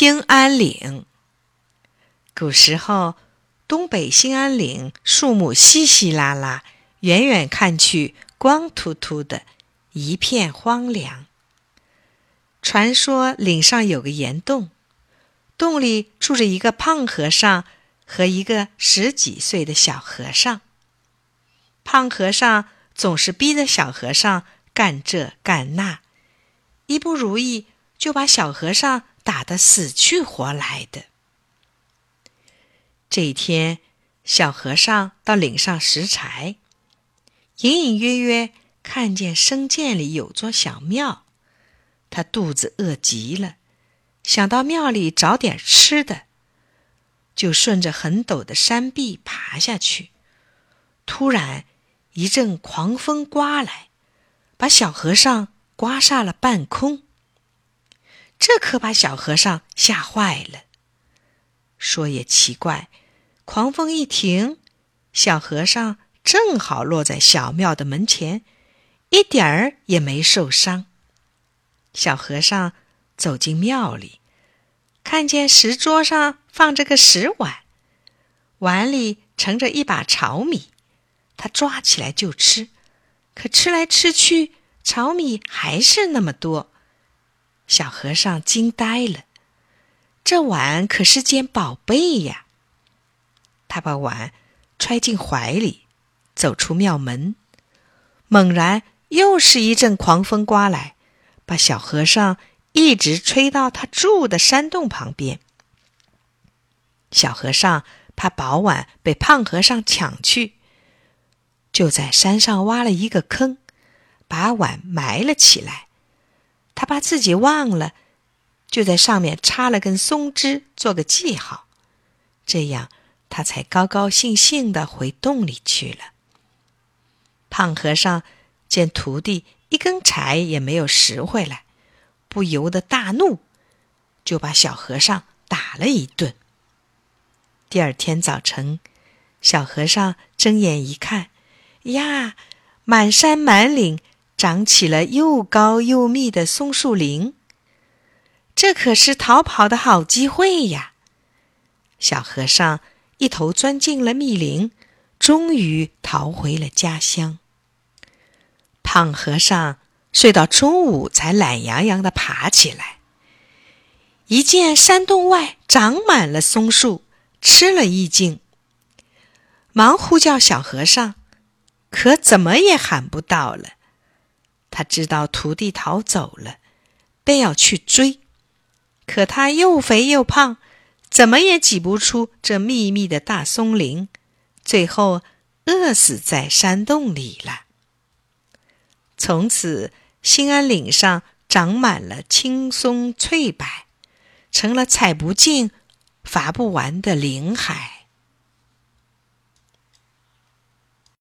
兴安岭。古时候，东北兴安岭树木稀稀拉拉，远远看去光秃秃的，一片荒凉。传说岭上有个岩洞，洞里住着一个胖和尚和一个十几岁的小和尚。胖和尚总是逼着小和尚干这干那，一不如意就把小和尚。打得死去活来的。这一天，小和尚到岭上拾柴，隐隐约约看见深涧里有座小庙，他肚子饿极了，想到庙里找点吃的，就顺着很陡的山壁爬下去。突然，一阵狂风刮来，把小和尚刮下了半空。这可把小和尚吓坏了。说也奇怪，狂风一停，小和尚正好落在小庙的门前，一点儿也没受伤。小和尚走进庙里，看见石桌上放着个石碗，碗里盛着一把炒米，他抓起来就吃，可吃来吃去，炒米还是那么多。小和尚惊呆了，这碗可是件宝贝呀！他把碗揣进怀里，走出庙门。猛然又是一阵狂风刮来，把小和尚一直吹到他住的山洞旁边。小和尚怕宝碗被胖和尚抢去，就在山上挖了一个坑，把碗埋了起来。他把自己忘了，就在上面插了根松枝做个记号，这样他才高高兴兴的回洞里去了。胖和尚见徒弟一根柴也没有拾回来，不由得大怒，就把小和尚打了一顿。第二天早晨，小和尚睁眼一看，呀，满山满岭。长起了又高又密的松树林，这可是逃跑的好机会呀！小和尚一头钻进了密林，终于逃回了家乡。胖和尚睡到中午才懒洋洋的爬起来，一见山洞外长满了松树，吃了一惊，忙呼叫小和尚，可怎么也喊不到了。他知道徒弟逃走了，便要去追，可他又肥又胖，怎么也挤不出这密密的大松林，最后饿死在山洞里了。从此，兴安岭上长满了青松翠柏，成了采不尽、伐不完的林海。